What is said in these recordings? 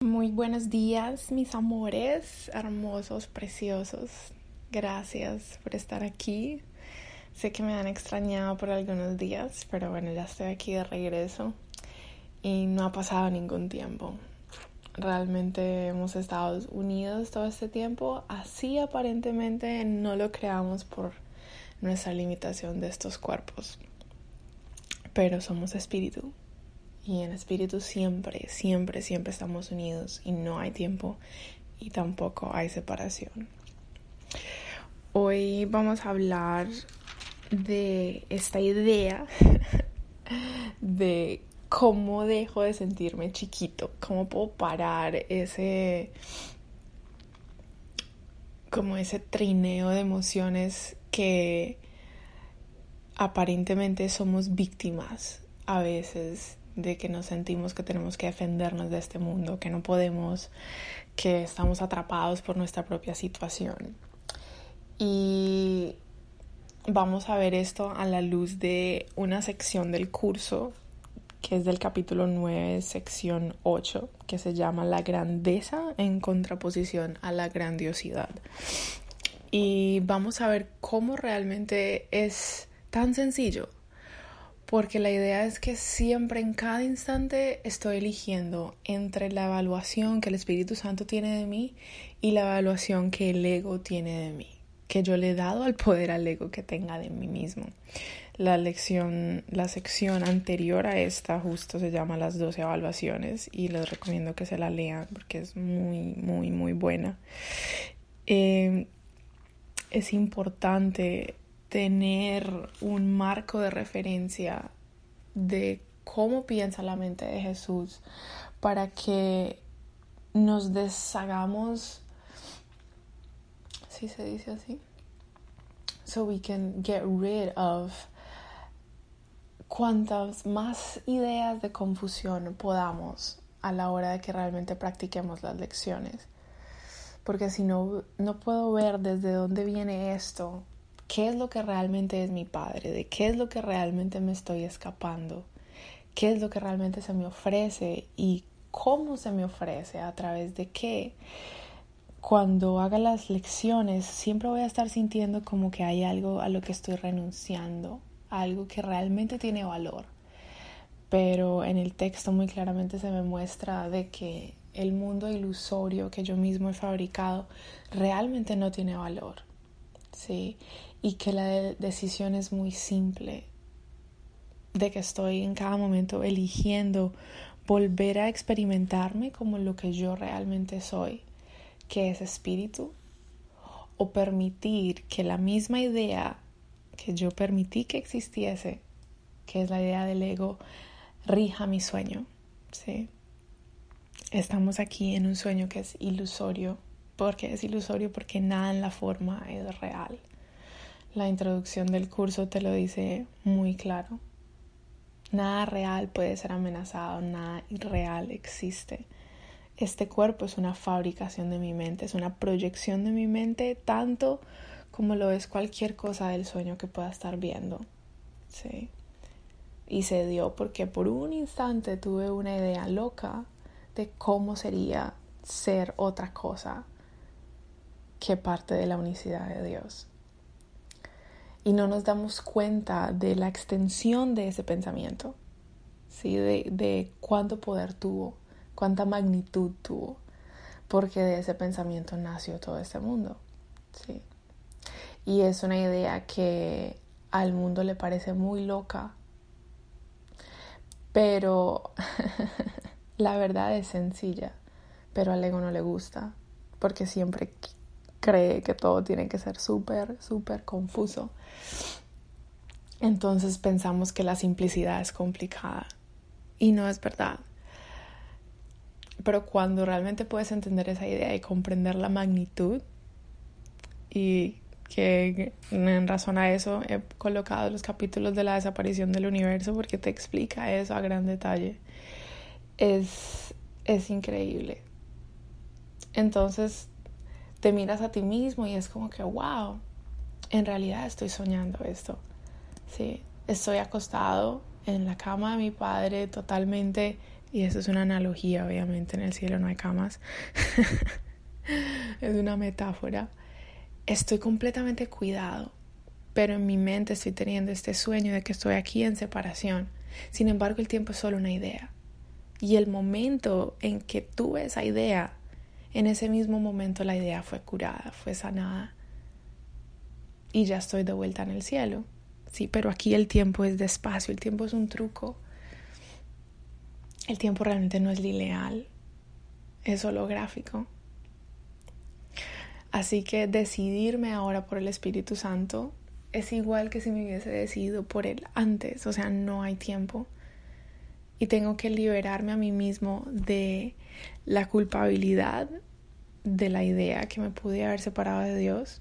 Muy buenos días, mis amores, hermosos, preciosos. Gracias por estar aquí. Sé que me han extrañado por algunos días, pero bueno, ya estoy aquí de regreso y no ha pasado ningún tiempo. Realmente hemos estado unidos todo este tiempo, así aparentemente no lo creamos por nuestra limitación de estos cuerpos. Pero somos espíritu y en espíritu siempre, siempre, siempre estamos unidos y no hay tiempo y tampoco hay separación. Hoy vamos a hablar de esta idea de cómo dejo de sentirme chiquito, cómo puedo parar ese como ese trineo de emociones que aparentemente somos víctimas a veces de que nos sentimos que tenemos que defendernos de este mundo, que no podemos, que estamos atrapados por nuestra propia situación. Y vamos a ver esto a la luz de una sección del curso que es del capítulo 9, sección 8, que se llama La grandeza en contraposición a la grandiosidad. Y vamos a ver cómo realmente es tan sencillo, porque la idea es que siempre en cada instante estoy eligiendo entre la evaluación que el Espíritu Santo tiene de mí y la evaluación que el ego tiene de mí, que yo le he dado al poder al ego que tenga de mí mismo. La lección, la sección anterior a esta justo se llama las 12 evaluaciones y les recomiendo que se la lean porque es muy, muy, muy buena. Eh, es importante tener un marco de referencia de cómo piensa la mente de Jesús para que nos deshagamos, si se dice así, so we can get rid of cuantas más ideas de confusión podamos a la hora de que realmente practiquemos las lecciones. Porque si no, no puedo ver desde dónde viene esto, qué es lo que realmente es mi padre, de qué es lo que realmente me estoy escapando, qué es lo que realmente se me ofrece y cómo se me ofrece, a través de qué. Cuando haga las lecciones, siempre voy a estar sintiendo como que hay algo a lo que estoy renunciando, algo que realmente tiene valor. Pero en el texto muy claramente se me muestra de que el mundo ilusorio que yo mismo he fabricado realmente no tiene valor. ¿Sí? Y que la decisión es muy simple, de que estoy en cada momento eligiendo volver a experimentarme como lo que yo realmente soy, que es espíritu, o permitir que la misma idea que yo permití que existiese, que es la idea del ego, rija mi sueño. ¿sí? Estamos aquí en un sueño que es ilusorio. ¿Por qué es ilusorio? Porque nada en la forma es real. La introducción del curso te lo dice muy claro. Nada real puede ser amenazado, nada irreal existe. Este cuerpo es una fabricación de mi mente, es una proyección de mi mente tanto como lo es cualquier cosa del sueño que pueda estar viendo. Sí. Y se dio porque por un instante tuve una idea loca de cómo sería ser otra cosa que parte de la unicidad de Dios. Y no nos damos cuenta de la extensión de ese pensamiento, ¿sí? de, de cuánto poder tuvo, cuánta magnitud tuvo, porque de ese pensamiento nació todo este mundo. ¿sí? y es una idea que al mundo le parece muy loca, pero la verdad es sencilla, pero al ego no le gusta, porque siempre cree que todo tiene que ser súper, súper confuso. Entonces pensamos que la simplicidad es complicada y no es verdad. Pero cuando realmente puedes entender esa idea y comprender la magnitud y que en razón a eso he colocado los capítulos de la desaparición del universo porque te explica eso a gran detalle. Es, es increíble. Entonces te miras a ti mismo y es como que, wow, en realidad estoy soñando esto. Sí, estoy acostado en la cama de mi padre totalmente, y eso es una analogía, obviamente, en el cielo no hay camas, es una metáfora. Estoy completamente cuidado, pero en mi mente estoy teniendo este sueño de que estoy aquí en separación. Sin embargo, el tiempo es solo una idea. Y el momento en que tuve esa idea, en ese mismo momento la idea fue curada, fue sanada. Y ya estoy de vuelta en el cielo. Sí, pero aquí el tiempo es despacio, el tiempo es un truco. El tiempo realmente no es lineal, es holográfico. Así que decidirme ahora por el Espíritu Santo es igual que si me hubiese decidido por él antes, o sea, no hay tiempo. Y tengo que liberarme a mí mismo de la culpabilidad de la idea que me pude haber separado de Dios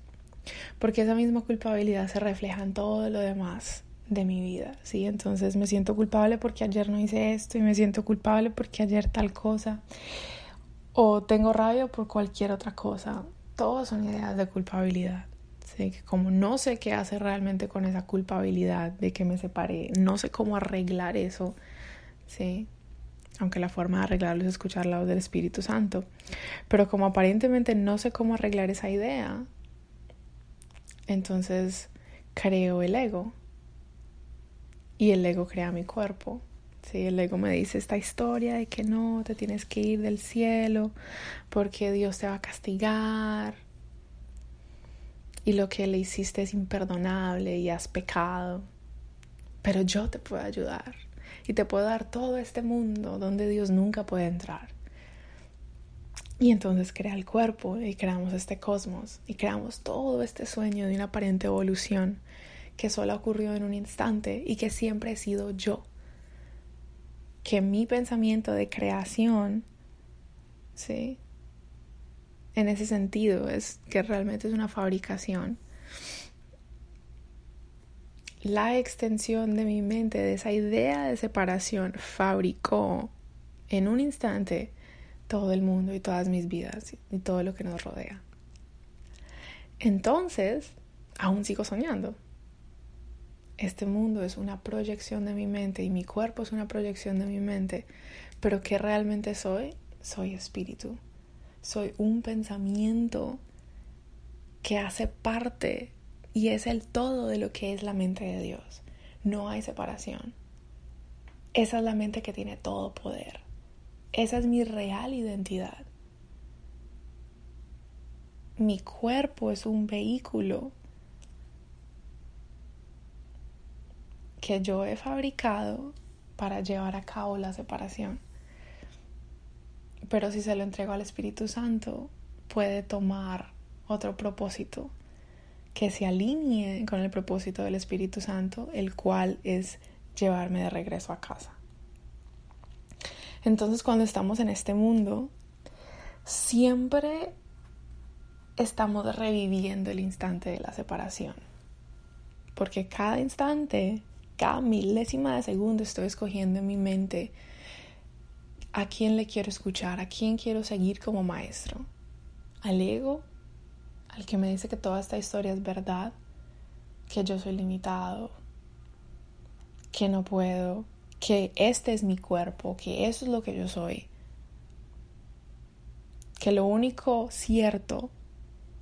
porque esa misma culpabilidad se refleja en todo lo demás de mi vida, ¿sí? Entonces me siento culpable porque ayer no hice esto y me siento culpable porque ayer tal cosa o tengo rabia por cualquier otra cosa. Todos son ideas de culpabilidad. ¿sí? Que como no sé qué hacer realmente con esa culpabilidad de que me separé, no sé cómo arreglar eso, ¿sí? Aunque la forma de arreglarlo es escuchar la voz del Espíritu Santo. Pero como aparentemente no sé cómo arreglar esa idea, entonces creo el ego y el ego crea mi cuerpo. Sí, el ego me dice esta historia de que no, te tienes que ir del cielo porque Dios te va a castigar y lo que le hiciste es imperdonable y has pecado. Pero yo te puedo ayudar y te puedo dar todo este mundo donde Dios nunca puede entrar. Y entonces crea el cuerpo y creamos este cosmos y creamos todo este sueño de una aparente evolución que solo ocurrió en un instante y que siempre he sido yo. Que mi pensamiento de creación, ¿sí? En ese sentido es que realmente es una fabricación. La extensión de mi mente, de esa idea de separación, fabricó en un instante todo el mundo y todas mis vidas y todo lo que nos rodea. Entonces, aún sigo soñando. Este mundo es una proyección de mi mente y mi cuerpo es una proyección de mi mente. Pero ¿qué realmente soy? Soy espíritu. Soy un pensamiento que hace parte y es el todo de lo que es la mente de Dios. No hay separación. Esa es la mente que tiene todo poder. Esa es mi real identidad. Mi cuerpo es un vehículo que yo he fabricado para llevar a cabo la separación. Pero si se lo entrego al Espíritu Santo, puede tomar otro propósito que se alinee con el propósito del Espíritu Santo, el cual es llevarme de regreso a casa. Entonces cuando estamos en este mundo, siempre estamos reviviendo el instante de la separación. Porque cada instante, cada milésima de segundo estoy escogiendo en mi mente a quién le quiero escuchar, a quién quiero seguir como maestro. Al ego, al que me dice que toda esta historia es verdad, que yo soy limitado, que no puedo, que este es mi cuerpo, que eso es lo que yo soy, que lo único cierto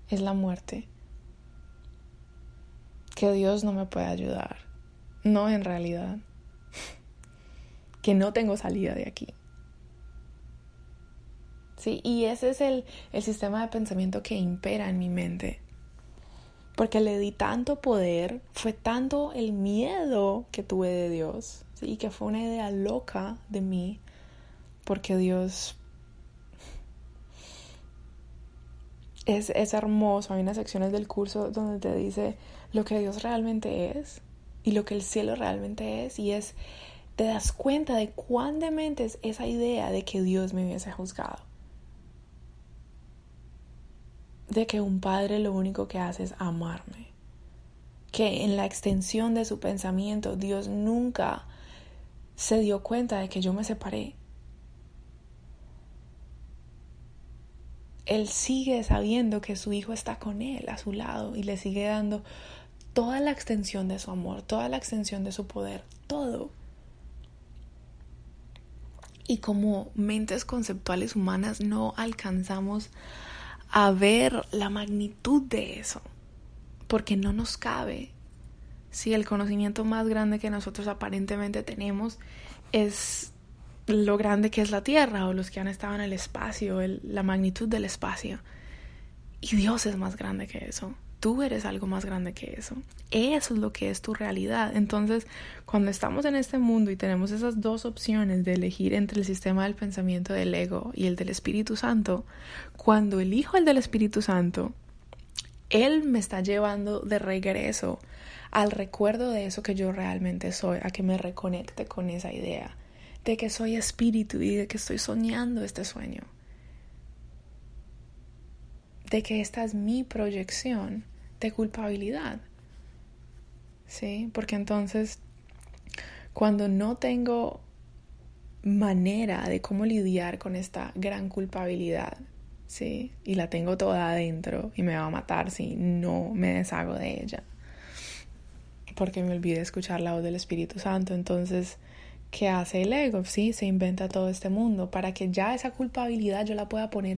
es la muerte, que Dios no me puede ayudar, no en realidad, que no tengo salida de aquí. Y ese es el, el sistema de pensamiento que impera en mi mente porque le di tanto poder, fue tanto el miedo que tuve de Dios, y que fue una idea loca de mí, porque Dios es, es hermoso. Hay unas secciones del curso donde te dice lo que Dios realmente es y lo que el cielo realmente es, y es te das cuenta de cuán demente es esa idea de que Dios me hubiese juzgado. De que un padre lo único que hace es amarme. Que en la extensión de su pensamiento Dios nunca se dio cuenta de que yo me separé. Él sigue sabiendo que su hijo está con él, a su lado, y le sigue dando toda la extensión de su amor, toda la extensión de su poder, todo. Y como mentes conceptuales humanas no alcanzamos a ver la magnitud de eso, porque no nos cabe. Si el conocimiento más grande que nosotros aparentemente tenemos es lo grande que es la Tierra o los que han estado en el espacio, la magnitud del espacio. Y Dios es más grande que eso tú eres algo más grande que eso. Eso es lo que es tu realidad. Entonces, cuando estamos en este mundo y tenemos esas dos opciones de elegir entre el sistema del pensamiento del ego y el del Espíritu Santo, cuando elijo el del Espíritu Santo, Él me está llevando de regreso al recuerdo de eso que yo realmente soy, a que me reconecte con esa idea de que soy espíritu y de que estoy soñando este sueño. De que esta es mi proyección de culpabilidad. ¿Sí? Porque entonces, cuando no tengo manera de cómo lidiar con esta gran culpabilidad, ¿sí? Y la tengo toda adentro y me va a matar si no me deshago de ella. Porque me olvidé escuchar la voz del Espíritu Santo. Entonces, ¿qué hace el ego? Sí, se inventa todo este mundo para que ya esa culpabilidad yo la pueda poner.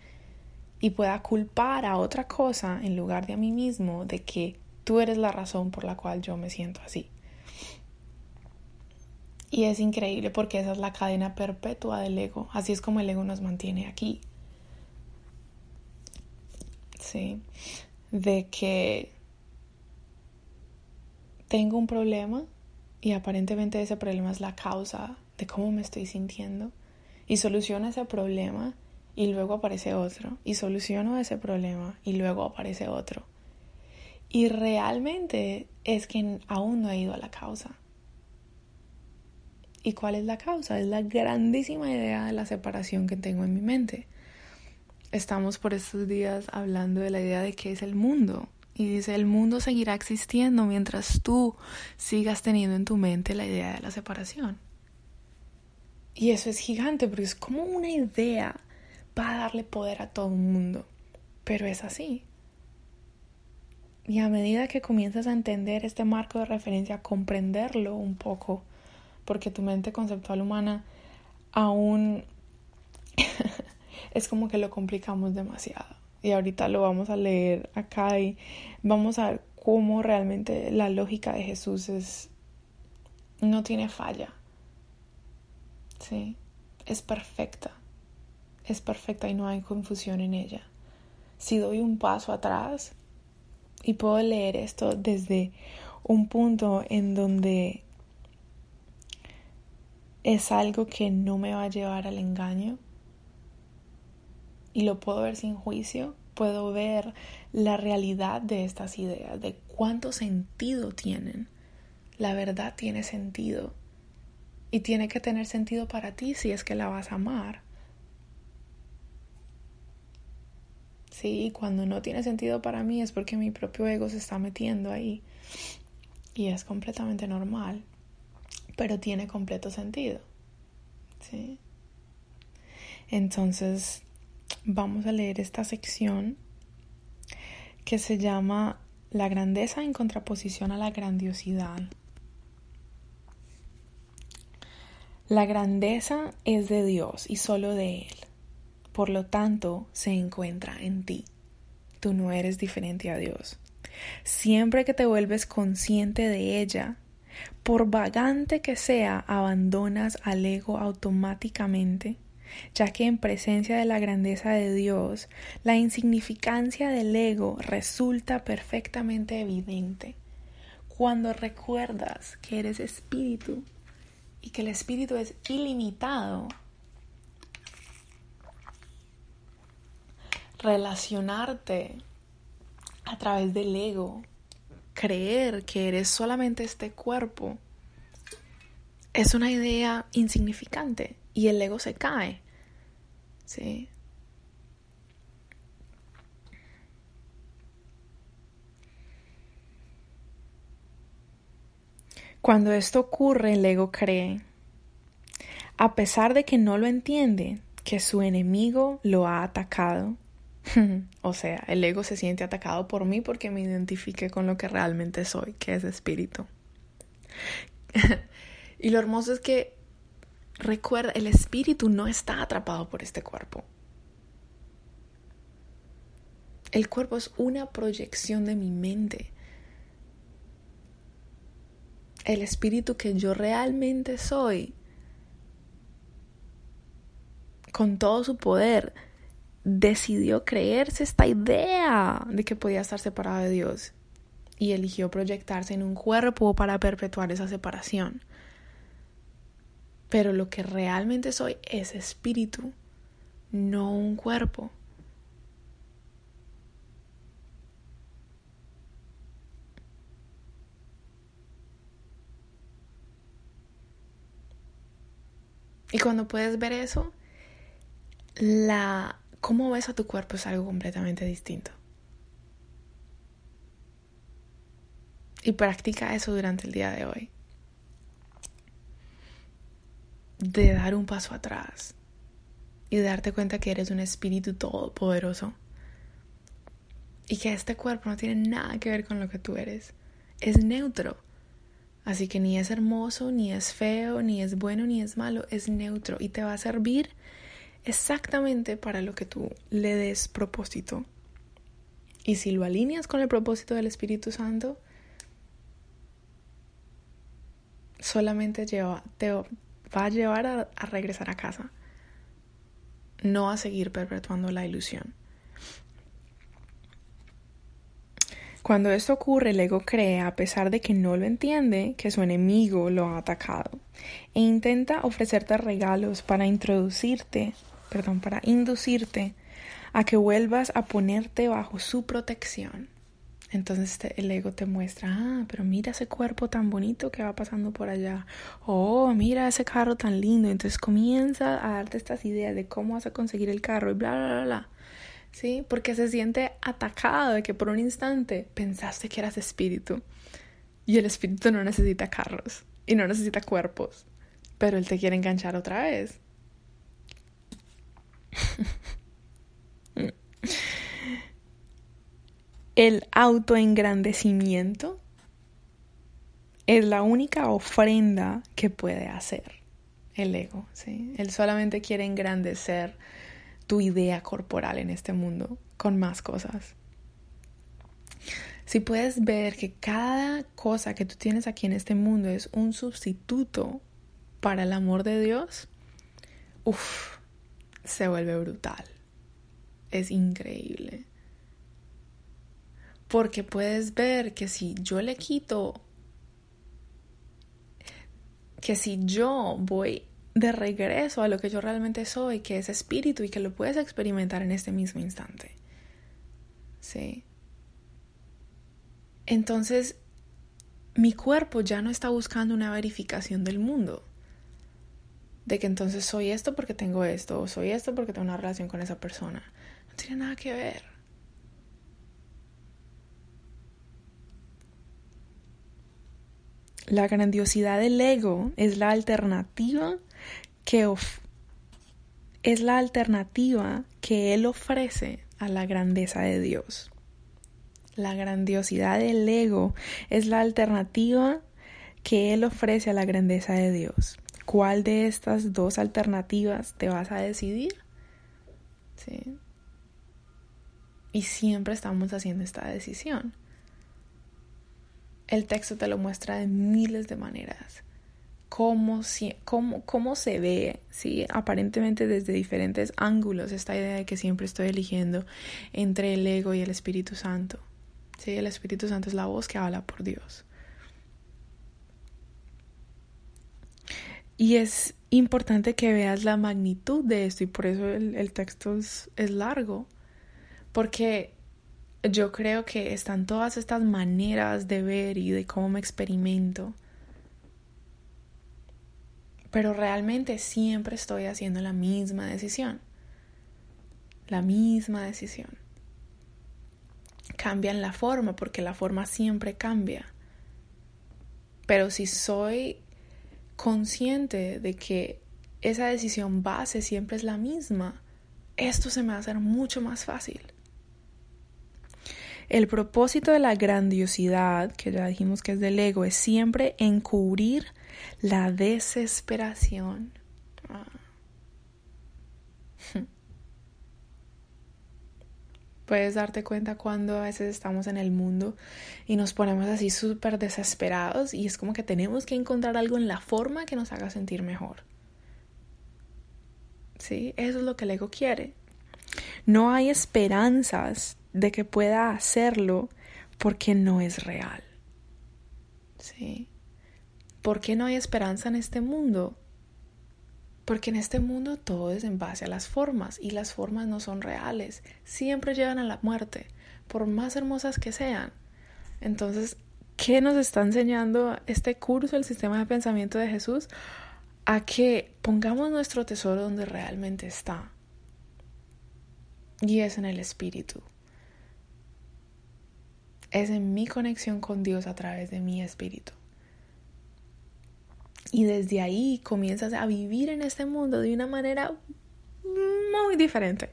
y pueda culpar a otra cosa en lugar de a mí mismo de que tú eres la razón por la cual yo me siento así. Y es increíble porque esa es la cadena perpetua del ego. Así es como el ego nos mantiene aquí. Sí. De que tengo un problema y aparentemente ese problema es la causa de cómo me estoy sintiendo. Y soluciona ese problema y luego aparece otro y soluciono ese problema y luego aparece otro. Y realmente es que aún no he ido a la causa. ¿Y cuál es la causa? Es la grandísima idea de la separación que tengo en mi mente. Estamos por estos días hablando de la idea de qué es el mundo. Y dice, el mundo seguirá existiendo mientras tú sigas teniendo en tu mente la idea de la separación. Y eso es gigante porque es como una idea va a darle poder a todo el mundo. Pero es así. Y a medida que comienzas a entender este marco de referencia, a comprenderlo un poco, porque tu mente conceptual humana aún es como que lo complicamos demasiado. Y ahorita lo vamos a leer acá y vamos a ver cómo realmente la lógica de Jesús es no tiene falla. Sí, es perfecta es perfecta y no hay confusión en ella. Si doy un paso atrás y puedo leer esto desde un punto en donde es algo que no me va a llevar al engaño y lo puedo ver sin juicio, puedo ver la realidad de estas ideas, de cuánto sentido tienen. La verdad tiene sentido y tiene que tener sentido para ti si es que la vas a amar. Sí, cuando no tiene sentido para mí es porque mi propio ego se está metiendo ahí. Y es completamente normal, pero tiene completo sentido. ¿Sí? Entonces, vamos a leer esta sección que se llama La grandeza en contraposición a la grandiosidad. La grandeza es de Dios y solo de Él por lo tanto se encuentra en ti. Tú no eres diferente a Dios. Siempre que te vuelves consciente de ella, Por vagante que sea, abandonas al ego automáticamente, ya que en presencia de la grandeza de Dios, la insignificancia del ego resulta perfectamente evidente. Cuando recuerdas que eres espíritu y que el espíritu es ilimitado, relacionarte a través del ego, creer que eres solamente este cuerpo, es una idea insignificante y el ego se cae. ¿Sí? Cuando esto ocurre, el ego cree, a pesar de que no lo entiende, que su enemigo lo ha atacado o sea, el ego se siente atacado por mí porque me identifique con lo que realmente soy, que es espíritu. y lo hermoso es que recuerda, el espíritu no está atrapado por este cuerpo. El cuerpo es una proyección de mi mente. El espíritu que yo realmente soy, con todo su poder, decidió creerse esta idea de que podía estar separado de Dios y eligió proyectarse en un cuerpo para perpetuar esa separación. Pero lo que realmente soy es espíritu, no un cuerpo. Y cuando puedes ver eso, la cómo ves a tu cuerpo es algo completamente distinto. Y practica eso durante el día de hoy. De dar un paso atrás y darte cuenta que eres un espíritu todopoderoso. Y que este cuerpo no tiene nada que ver con lo que tú eres. Es neutro. Así que ni es hermoso, ni es feo, ni es bueno, ni es malo. Es neutro y te va a servir exactamente para lo que tú le des propósito. Y si lo alineas con el propósito del Espíritu Santo, solamente lleva, te va a llevar a, regresar a casa, no a seguir perpetuando la ilusión. Cuando esto ocurre, el ego cree, a pesar de que no lo entiende, que su enemigo lo ha atacado e intenta ofrecerte regalos para introducirte perdón, para inducirte a que vuelvas a ponerte bajo su protección. Entonces el ego te muestra, ah, pero mira ese cuerpo tan bonito que va pasando por allá. Oh, mira ese carro tan lindo. Entonces comienza a darte estas ideas de cómo vas a conseguir el carro y bla, bla, bla, bla. ¿Sí? Porque se siente atacado de que por un instante pensaste que eras espíritu. Y el espíritu no necesita carros y no necesita cuerpos. Pero él te quiere enganchar otra vez. El autoengrandecimiento es la única ofrenda que puede hacer el ego. ¿sí? Él solamente quiere engrandecer tu idea corporal en este mundo con más cosas. Si puedes ver que cada cosa que tú tienes aquí en este mundo es un sustituto para el amor de Dios, uff, se vuelve brutal. Es increíble. Porque puedes ver que si yo le quito, que si yo voy de regreso a lo que yo realmente soy, que es espíritu y que lo puedes experimentar en este mismo instante. ¿Sí? Entonces, mi cuerpo ya no está buscando una verificación del mundo de que entonces soy esto porque tengo esto, o soy esto porque tengo una relación con esa persona. No tiene nada que ver. La grandiosidad del ego es la alternativa que es la alternativa que él ofrece a la grandeza de Dios. La grandiosidad del ego es la alternativa que él ofrece a la grandeza de Dios cuál de estas dos alternativas te vas a decidir. ¿Sí? Y siempre estamos haciendo esta decisión. el texto te lo muestra de miles de maneras. Cómo, cómo, se ve, ¿sí? aparentemente desde diferentes ángulos, esta idea de que siempre estoy eligiendo entre el ego y el Espíritu Santo. ¿sí? El Espíritu Santo es la voz que habla por Dios. Y es importante que veas la magnitud de esto y por eso el, texto es, es largo. Porque yo creo que están todas estas maneras de ver y de cómo me experimento. Pero realmente siempre estoy haciendo la misma decisión. La misma decisión. Cambian la forma porque la forma siempre cambia. Pero si soy consciente de que esa decisión base siempre es la misma, esto se me va a hacer mucho más fácil. El propósito de la grandiosidad, que ya dijimos que es del ego, es siempre encubrir la desesperación. Ah. Puedes darte cuenta cuando a veces estamos en el mundo y nos ponemos así súper desesperados y es como que tenemos que encontrar algo en la forma que nos haga sentir mejor. ¿Sí? Eso es lo que el ego quiere. No hay esperanzas de que pueda hacerlo porque no es real. ¿Sí? ¿Por qué no hay esperanza en este mundo? Porque en este mundo todo es en base a las formas y las formas no son reales, siempre llevan a la muerte, por más hermosas que sean. Entonces, ¿qué nos está enseñando este curso, el sistema de pensamiento de Jesús? A que pongamos nuestro tesoro donde realmente está. Y es en el espíritu es en mi conexión con Dios a través de mi espíritu. Y desde ahí comienzas a vivir en este mundo de una manera muy diferente.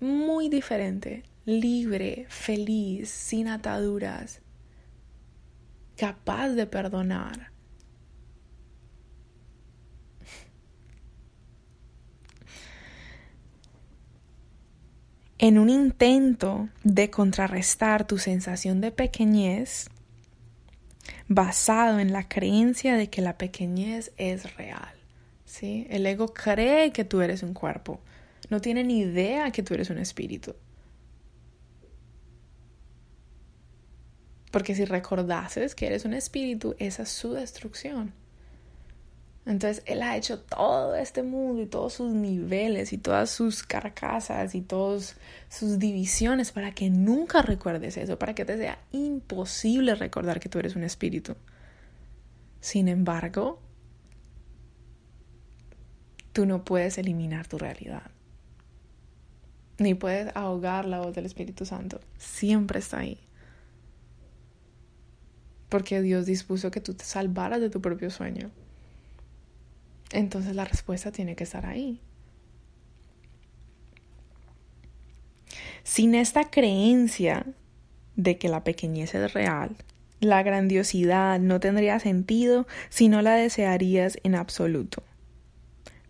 Muy diferente. Libre, feliz, sin ataduras. Capaz de perdonar en un intento de contrarrestar tu sensación de pequeñez basado en la creencia de que la pequeñez es real. ¿sí? El ego cree que tú eres un cuerpo, no tiene ni idea que tú eres un espíritu. Porque si recordases que eres un espíritu, esa es su destrucción. Entonces Él ha hecho todo este mundo y todos sus niveles y todas sus carcasas y todas sus divisiones para que nunca recuerdes eso, para que te sea imposible recordar que tú eres un espíritu. Sin embargo, tú no puedes eliminar tu realidad. Ni puedes ahogar la voz del Espíritu Santo. Siempre está ahí. Porque Dios dispuso que tú te salvaras de tu propio sueño entonces la respuesta tiene que estar ahí. Sin esta creencia de que la pequeñez es real, la grandiosidad no tendría sentido si no la desearías en absoluto.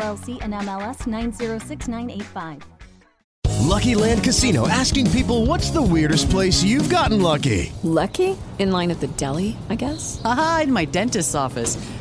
and MLS 906985. Lucky Land Casino asking people what's the weirdest place you've gotten lucky? Lucky? In line at the deli, I guess? Aha, in my dentist's office.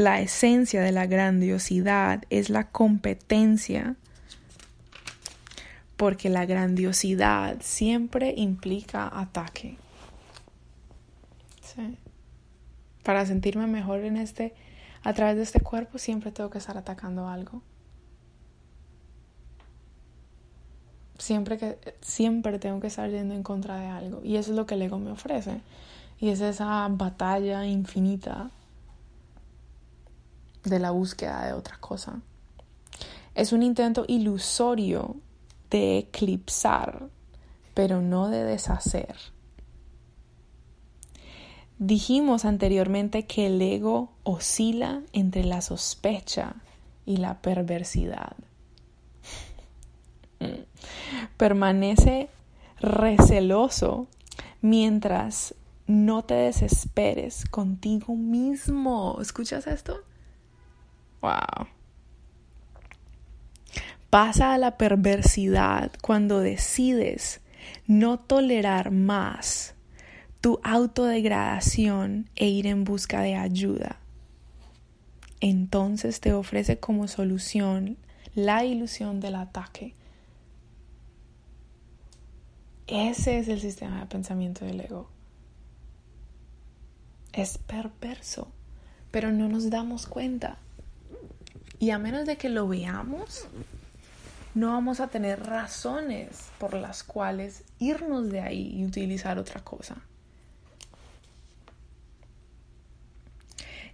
la esencia de la grandiosidad es la competencia, porque la grandiosidad siempre implica ataque. para sentirme mejor en este, a través de este cuerpo, siempre tengo que estar atacando algo. Siempre, que, siempre tengo que estar yendo en contra de algo. Y eso es lo que el ego me ofrece. Y es esa batalla infinita de la búsqueda de otra cosa. Es un intento ilusorio de eclipsar, pero no de deshacer. Dijimos anteriormente que el ego oscila entre la sospecha y la perversidad. Permanece receloso mientras no te desesperes contigo mismo. ¿Escuchas esto? Wow. Pasa a la perversidad cuando decides no tolerar más tu autodegradación e ir en busca de ayuda. Entonces te ofrece como solución la ilusión del ataque. Ese es el sistema de pensamiento del ego. Es perverso, pero no nos damos cuenta. Y a menos de que lo veamos, no vamos a tener razones por las cuales irnos de ahí y utilizar otra cosa.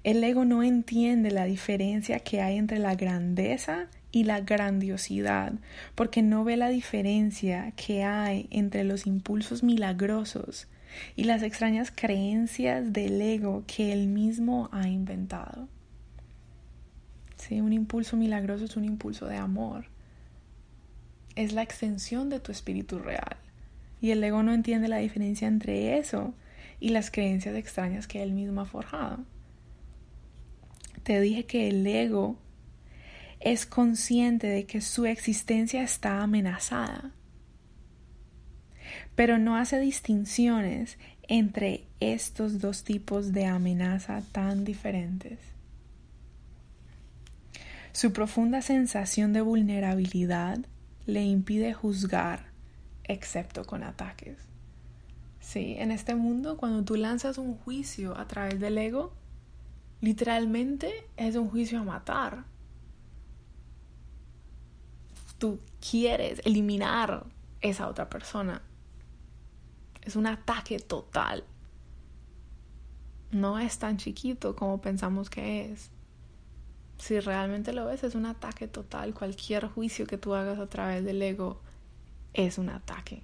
El ego no entiende la diferencia que hay entre la grandeza y la grandiosidad, porque no ve la diferencia que hay entre los impulsos milagrosos y las extrañas creencias del ego que él mismo ha inventado. Sí, un impulso milagroso es un impulso de amor. Es la extensión de tu espíritu real. Y el ego no entiende la diferencia entre eso y las creencias extrañas que él mismo ha forjado te dije que el ego es consciente de que su existencia está amenazada, pero no hace distinciones entre estos dos tipos de amenaza tan diferentes. Su profunda sensación de vulnerabilidad le impide juzgar, excepto con ataques. Sí, en este mundo, cuando tú lanzas un juicio a través del ego, literalmente es un juicio a matar. Tú quieres eliminar esa otra persona. Es un ataque total. No es tan chiquito como pensamos que es. Si realmente lo ves, es un ataque total. Cualquier juicio que tú hagas a través del ego es un ataque.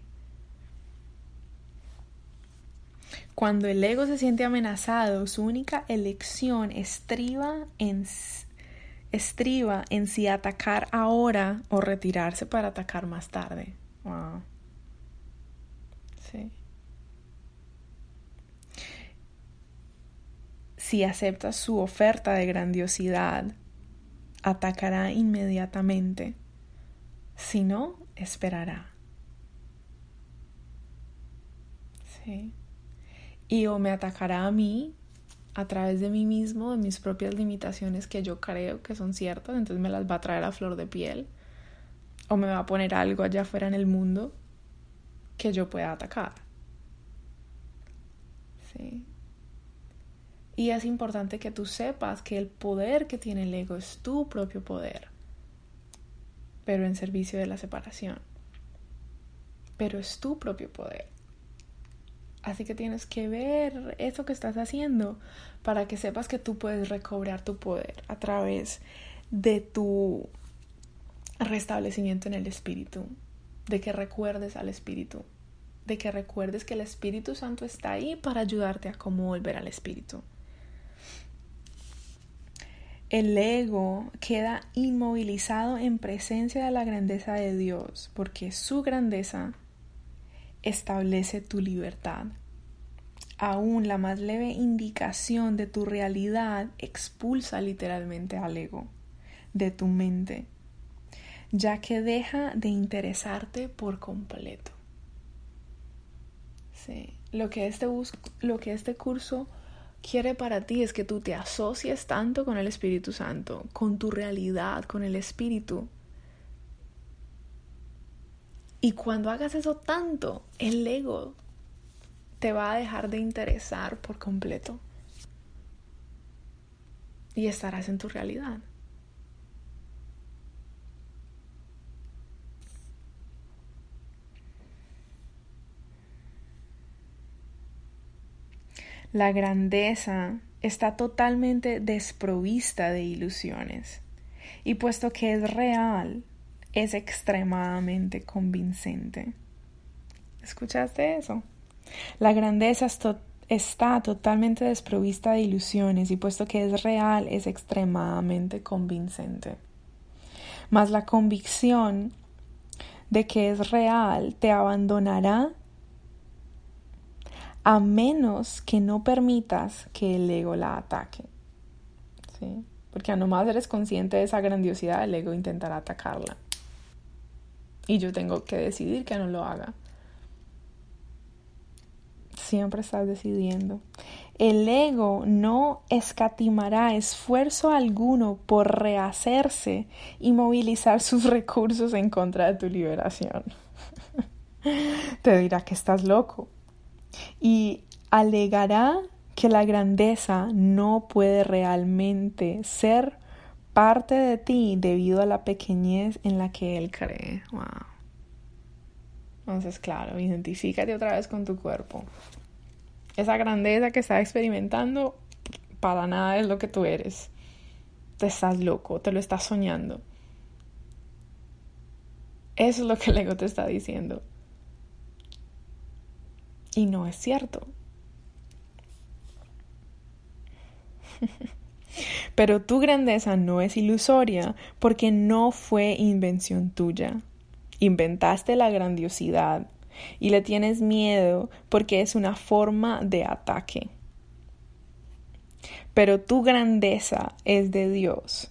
Cuando el ego se siente amenazado, su única elección estriba en, en si atacar ahora o retirarse para atacar más tarde. Wow. Sí. Si acepta su oferta de grandiosidad, atacará inmediatamente. Si no, esperará. Sí y o me atacará a mí a través de mí mismo, de mis propias limitaciones que yo creo que son ciertas, entonces me las va a traer a flor de piel, o me va a poner algo allá afuera en el mundo que yo pueda atacar. Sí. Y es importante que tú sepas que el poder que tiene el ego es tu propio poder, pero en servicio de la separación. Pero es tu propio poder. Así que tienes que ver eso que estás haciendo para que sepas que tú puedes recobrar tu poder a través de tu restablecimiento en el espíritu, de que recuerdes al espíritu, de que recuerdes que el Espíritu Santo está ahí para ayudarte a cómo volver al espíritu. El ego queda inmovilizado en presencia de la grandeza de Dios, porque su grandeza establece tu libertad. Aún la más leve indicación de tu realidad expulsa literalmente al ego de tu mente, ya que deja de interesarte por completo. Sí. Lo, que este lo que este curso quiere para ti es que tú te asocies tanto con el Espíritu Santo, con tu realidad, con el Espíritu, y cuando hagas eso tanto, el ego te va a dejar de interesar por completo. y estarás en tu realidad. La grandeza está totalmente desprovista de ilusiones y puesto que es real, es extremadamente convincente. ¿Escuchaste eso? La grandeza está totalmente desprovista de ilusiones y puesto que es real, es extremadamente convincente. Mas la convicción de que es real te abandonará a menos que no permitas que el ego la ataque. ¿Sí? Porque a nomás eres consciente de esa grandiosidad, el ego intentará atacarla. Y yo tengo que decidir que no lo haga. Siempre estás decidiendo. El ego no escatimará esfuerzo alguno por rehacerse y movilizar sus recursos en contra de tu liberación. Te dirá que estás loco, y alegará que la grandeza no puede realmente ser parte de ti debido a la pequeñez en la que él cree. Wow. Entonces, claro, identifícate otra vez con tu cuerpo. Esa grandeza que estás experimentando para nada es lo que tú eres. Te estás loco, te lo estás soñando. Eso es lo que el ego te está diciendo. Y no es cierto. Pero tu grandeza no es ilusoria porque no fue invención tuya. Inventaste la grandiosidad y le tienes miedo porque es una forma de ataque. Pero tu grandeza es de Dios,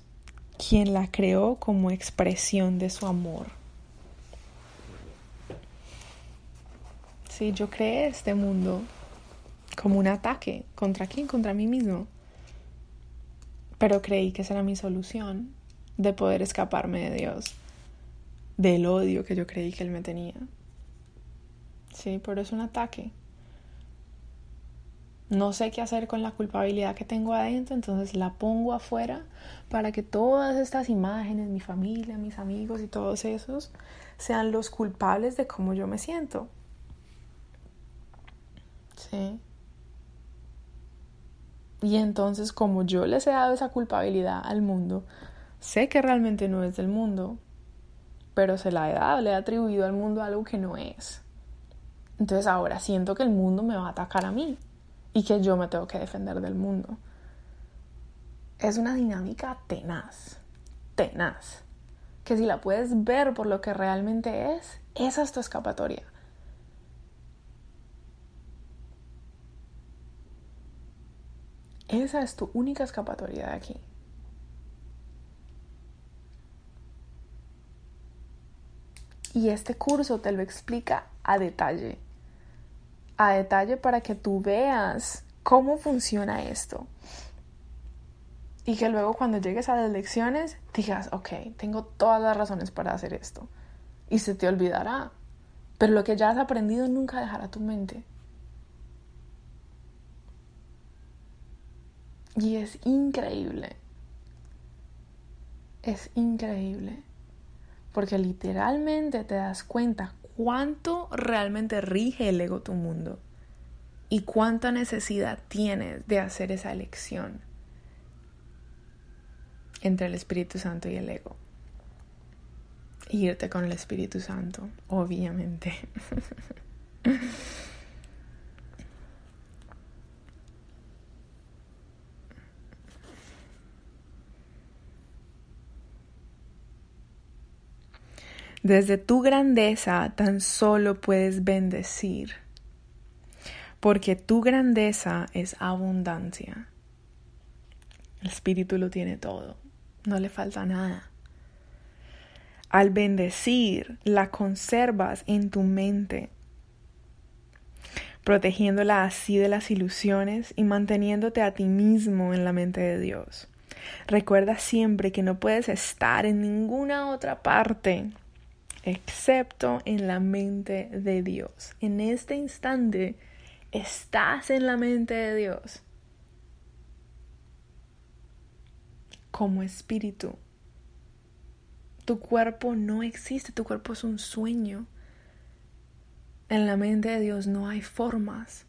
quien la creó como expresión de su amor. Yo creé este mundo como un ataque. ¿Contra quién? Contra mí mismo. Pero creí que esa era mi solución de poder escaparme de Dios, del odio que yo creí que Él me tenía. Sí, pero es un ataque. No sé qué hacer con la culpabilidad que tengo adentro, entonces la pongo afuera para que todas estas imágenes, mi familia, mis amigos y todos esos, sean los culpables de cómo yo me siento. Sí. Y entonces, como yo les he dado esa culpabilidad al mundo, sé que realmente no es del mundo, pero se la he dado, le he atribuido al mundo algo que no es. Entonces ahora siento que el mundo me va a atacar a mí y que yo me tengo que defender del mundo. Es una dinámica tenaz, tenaz, que si la puedes ver por lo que realmente es, esa es tu escapatoria. Esa es tu única escapatoria de aquí. Y este curso te lo explica a detalle. A detalle para que tú veas cómo funciona esto. Y que luego cuando llegues a las lecciones digas, ok, tengo todas las razones para hacer esto. Y se te olvidará. Pero lo que ya has aprendido nunca dejará tu mente. Y es increíble. Es increíble. Porque literalmente te das cuenta cuánto realmente rige el ego tu mundo. Y cuánta necesidad tienes de hacer esa elección entre el Espíritu Santo y el ego. irte con el Espíritu Santo, obviamente. Desde tu grandeza tan solo puedes bendecir, porque tu grandeza es abundancia. El Espíritu lo tiene todo, no le falta nada. Al bendecir, la conservas en tu mente, protegiéndola así de las ilusiones y manteniéndote a ti mismo en la mente de Dios. Recuerda siempre que no puedes estar en ninguna otra parte excepto en la mente de Dios. En este instante estás en la mente de Dios. como espíritu. Tu cuerpo no existe, tu cuerpo es un sueño. En la mente de Dios no hay formas.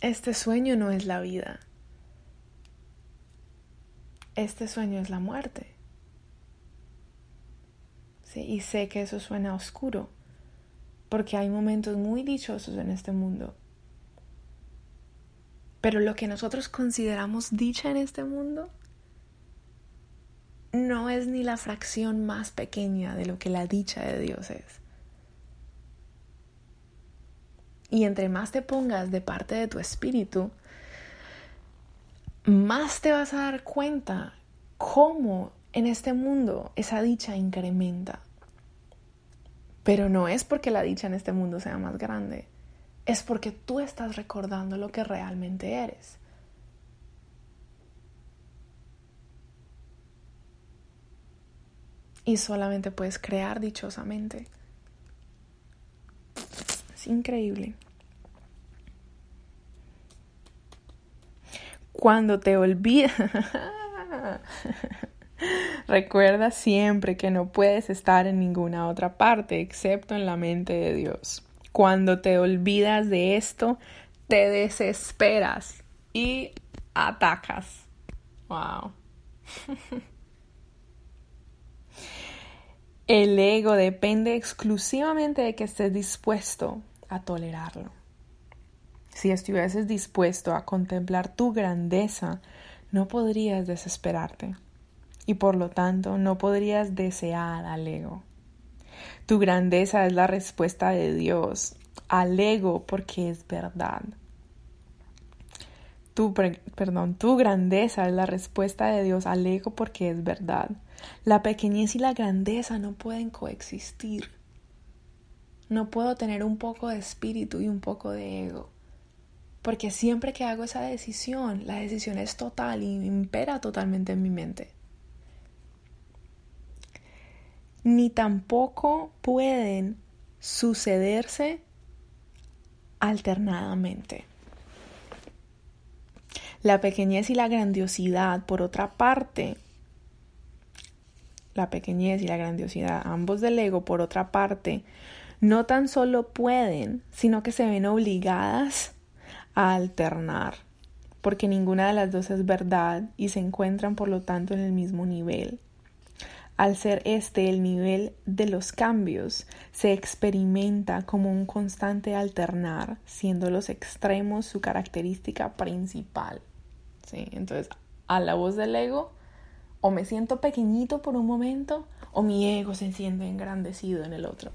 Este sueño no es la vida. Este sueño es la muerte. Y sé que eso suena oscuro, porque hay momentos muy dichosos en este mundo. Pero lo que nosotros consideramos dicha en este mundo no es ni la fracción más pequeña de lo que la dicha de Dios es. Y entre más te pongas de parte de tu espíritu, más te vas a dar cuenta cómo en este mundo esa dicha incrementa. Pero no es porque la dicha en este mundo sea más grande, es porque tú estás recordando lo que realmente eres. Y solamente puedes crear dichosamente. Es increíble. Cuando te olvidas, recuerda siempre que no puedes estar en ninguna otra parte excepto en la mente de Dios. Cuando te olvidas de esto, te desesperas y atacas. Wow. El ego depende exclusivamente de que estés dispuesto a tolerarlo. Si estuvieses dispuesto a contemplar tu grandeza, no podrías desesperarte y por lo tanto no podrías desear al ego. Tu grandeza es la respuesta de Dios al ego porque es verdad. Tu, perdón, tu grandeza es la respuesta de Dios al ego porque es verdad. La pequeñez y la grandeza no pueden coexistir. No puedo tener un poco de espíritu y un poco de ego. Porque siempre que hago esa decisión, la decisión es total y impera totalmente en mi mente. Ni tampoco pueden sucederse alternadamente. La pequeñez y la grandiosidad, por otra parte, la pequeñez y la grandiosidad, ambos del ego, por otra parte, no tan solo pueden, sino que se ven obligadas a alternar, porque ninguna de las dos es verdad y se encuentran por lo tanto en el mismo nivel. Al ser este el nivel de los cambios, se experimenta como un constante alternar, siendo los extremos su característica principal. ¿Sí? Entonces, a la voz del ego, o me siento pequeñito por un momento o mi ego se siente engrandecido en el otro.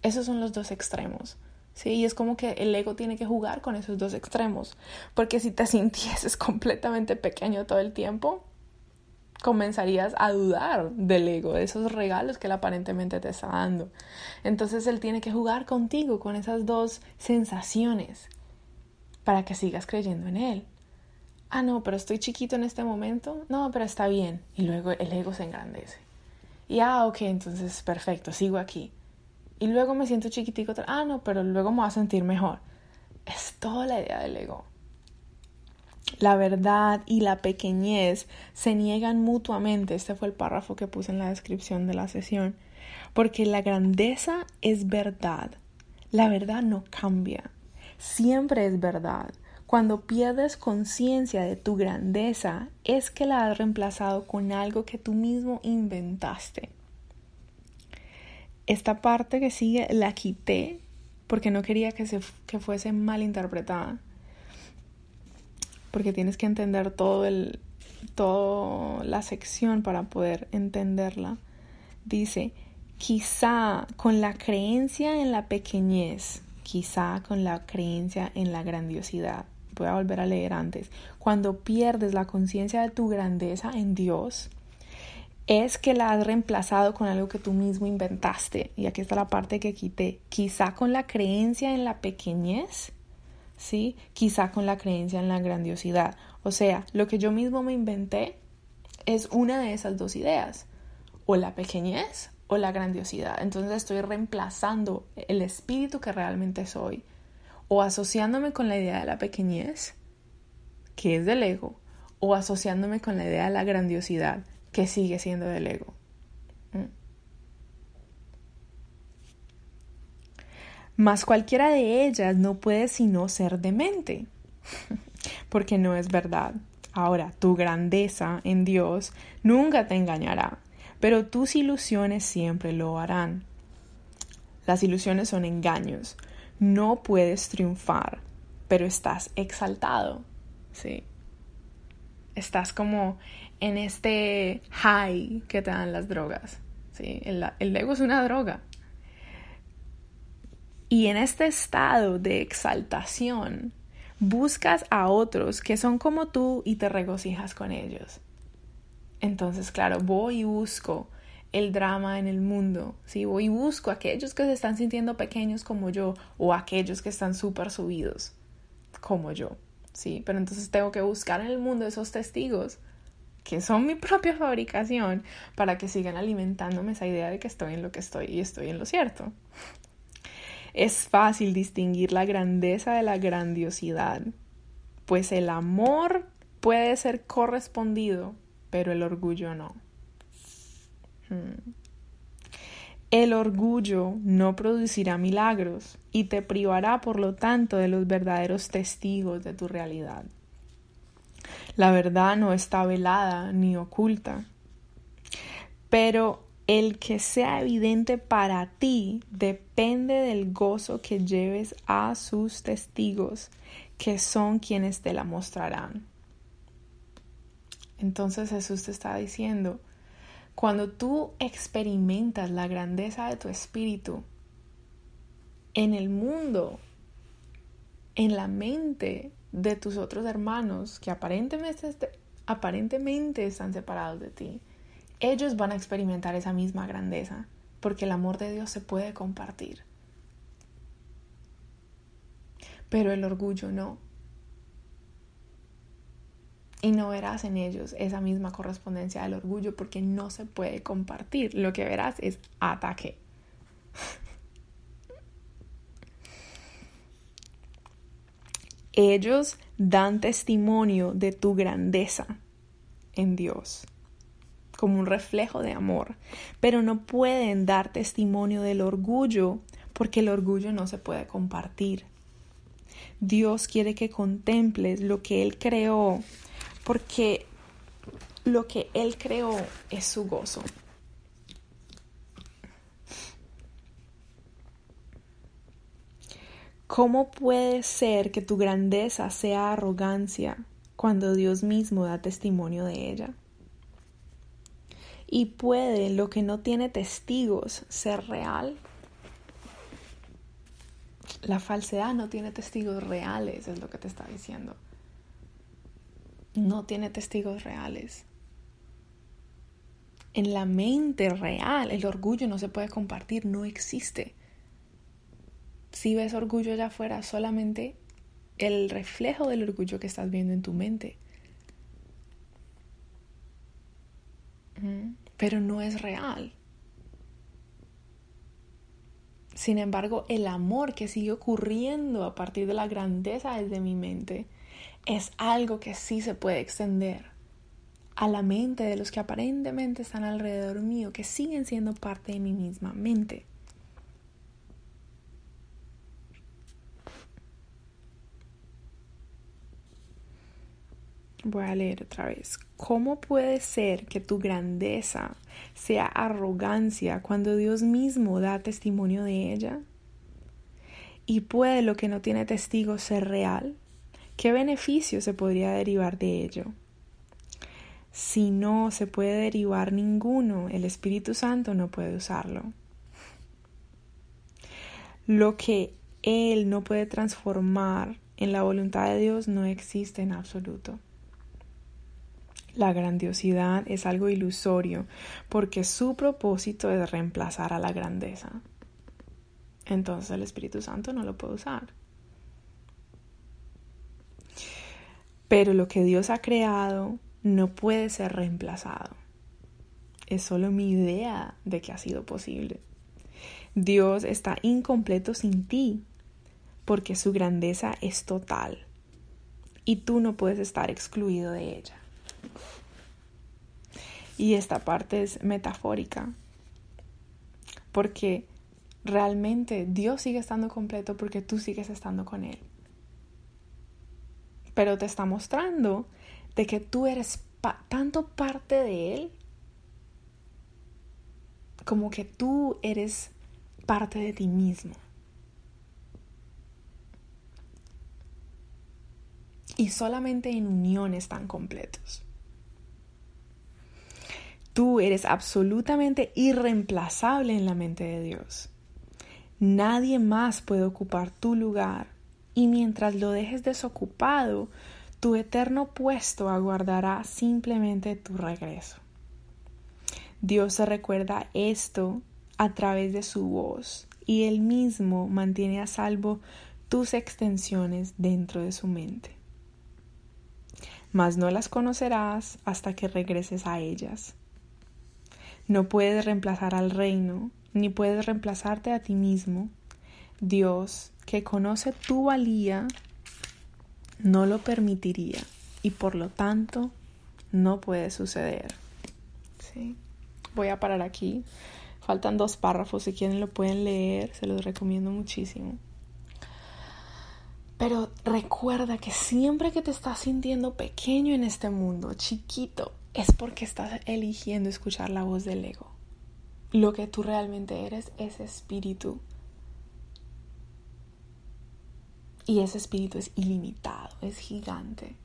Esos son los dos extremos. Sí, y es como que el ego tiene que jugar con esos dos extremos, porque si te sintieses completamente pequeño todo el tiempo, comenzarías a dudar del ego, de esos regalos que él aparentemente te está dando. Entonces él tiene que jugar contigo con esas dos sensaciones para que sigas creyendo en él ah, no, pero estoy chiquito en este momento, no, pero está bien. Y luego el ego se engrandece. Y ah, ok, entonces perfecto, sigo aquí. Y luego me siento chiquitico, ah, no, pero luego me voy a sentir mejor. Es toda la idea del ego. La verdad y la pequeñez se niegan mutuamente. Este fue el párrafo que puse en la descripción de la sesión. Porque la grandeza es verdad. La verdad no cambia. Siempre es verdad. Cuando pierdes conciencia de tu grandeza, es que la has reemplazado con algo que tú mismo inventaste. Esta parte que sigue la quité porque no quería que, se, que fuese mal interpretada. Porque tienes que entender todo el, toda la sección para poder entenderla. Dice, quizá con la creencia en la pequeñez, quizá con la creencia en la grandiosidad voy a volver a leer antes, cuando pierdes la conciencia de tu grandeza en Dios, es que la has reemplazado con algo que tú mismo inventaste. Y aquí está la parte que quité. Quizá con la creencia en la pequeñez, ¿sí? Quizá con la creencia en la grandiosidad. O sea, lo que yo mismo me inventé es una de esas dos ideas. O la pequeñez o la grandiosidad. Entonces estoy reemplazando el espíritu que realmente soy o asociándome con la idea de la pequeñez que es del ego, o asociándome con la idea de la grandiosidad, que sigue siendo del ego. Mas cualquiera de ellas no puede sino ser demente, porque no es verdad. Ahora, tu grandeza en Dios nunca te engañará, pero tus ilusiones siempre lo harán. Las ilusiones son engaños. No puedes triunfar, pero estás exaltado. Sí. Estás como en este high que te dan las drogas. ¿sí? El, el ego es una droga. Y en este estado de exaltación, buscas a otros que son como tú y te regocijas con ellos. Entonces, claro, voy y busco el drama en el mundo, ¿sí? Voy y busco a aquellos que se están sintiendo pequeños como yo o aquellos que están súper subidos como yo, ¿sí? Pero entonces tengo que buscar en el mundo esos testigos que son mi propia fabricación para que sigan alimentándome esa idea de que estoy en lo que estoy y estoy en lo cierto. Es fácil distinguir la grandeza de la grandiosidad, pues el amor puede ser correspondido, pero el orgullo no. Hmm. El orgullo no producirá milagros y te privará, por lo tanto, de los verdaderos testigos de tu realidad. La verdad no está velada ni oculta, pero el que sea evidente para ti depende del gozo que lleves a sus testigos, que son quienes te la mostrarán. Entonces Jesús te está diciendo, cuando tú experimentas la grandeza de tu espíritu en el mundo, en la mente de tus otros hermanos que aparentemente, aparentemente están separados de ti, ellos van a experimentar esa misma grandeza, porque el amor de Dios se puede compartir. Pero el orgullo no y no verás en ellos esa misma correspondencia del orgullo porque no se puede compartir. Lo que verás es ataque. Ellos dan testimonio de tu grandeza en Dios como un reflejo de amor, pero no pueden dar testimonio del orgullo porque el orgullo no se puede compartir. Dios quiere que contemples lo que Él creó porque lo que Él creó es su gozo. ¿Cómo puede ser que tu grandeza sea arrogancia cuando Dios mismo da testimonio de ella? ¿Y puede lo que no tiene testigos ser real? La falsedad no tiene testigos reales, es lo que te está diciendo no tiene testigos reales. En la mente real, el orgullo no se puede compartir, no existe. Si ves orgullo allá afuera, solamente el reflejo del orgullo que estás viendo en tu mente. Pero no es real. Sin embargo, el amor que sigue ocurriendo a partir de la grandeza desde mi mente es algo que sí se puede extender a la mente de los que aparentemente están alrededor mío, que siguen siendo parte de mi misma mente. Voy a leer otra vez. ¿Cómo puede ser que tu grandeza sea arrogancia cuando Dios mismo da testimonio de ella? ¿Y puede lo que no tiene testigo ser real? ¿Qué beneficio se podría derivar de ello? Si no se puede derivar ninguno, el Espíritu Santo no puede usarlo. Lo que Él no puede transformar en la voluntad de Dios no existe en absoluto. La grandiosidad es algo ilusorio porque su propósito es reemplazar a la grandeza. Entonces el Espíritu Santo no lo puede usar. Pero lo que Dios ha creado no puede ser reemplazado. Es solo mi idea de que ha sido posible. Dios está incompleto sin ti, porque su grandeza es total. y tú no puedes estar excluido de ella. Y esta parte es metafórica, porque realmente Dios sigue estando completo porque tú sigues estando con Él. Pero te está mostrando de que tú eres tanto parte de Él como que tú eres parte de ti mismo. Y solamente en unión están completos. Tú eres absolutamente irreemplazable en la mente de Dios. Nadie más puede ocupar tu lugar y mientras lo dejes desocupado, tu eterno puesto aguardará simplemente tu regreso. Dios se recuerda esto a través de su voz y él mismo mantiene a salvo tus extensiones dentro de su mente. Mas no las conocerás hasta que regreses a ellas. No puedes reemplazar al reino, ni puedes reemplazarte a ti mismo. Dios, que conoce tu valía, no lo permitiría y por lo tanto no puede suceder. ¿Sí? Voy a parar aquí. Faltan dos párrafos, si quieren lo pueden leer, se los recomiendo muchísimo. Pero recuerda que siempre que te estás sintiendo pequeño en este mundo, chiquito, es porque estás eligiendo escuchar la voz del ego. Lo que tú realmente eres es espíritu. Y ese espíritu es ilimitado, es gigante.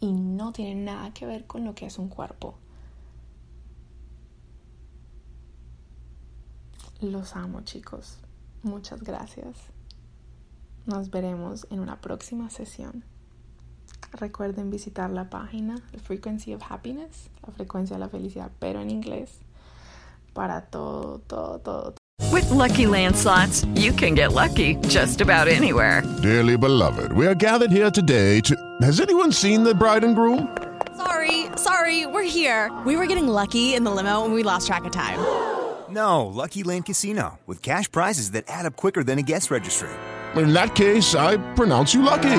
Y no tiene nada que ver con lo que es un cuerpo. Los amo chicos. Muchas gracias. Nos veremos en una próxima sesión. Recuerden visitar la página The Frequency of Happiness, la frecuencia de la felicidad, pero en inglés, para todo, todo, todo. With lucky landslots, you can get lucky just about anywhere. Dearly beloved, we are gathered here today to. Has anyone seen the bride and groom? Sorry, sorry, we're here. We were getting lucky in the limo and we lost track of time. No, Lucky Land Casino, with cash prizes that add up quicker than a guest registry. In that case, I pronounce you lucky.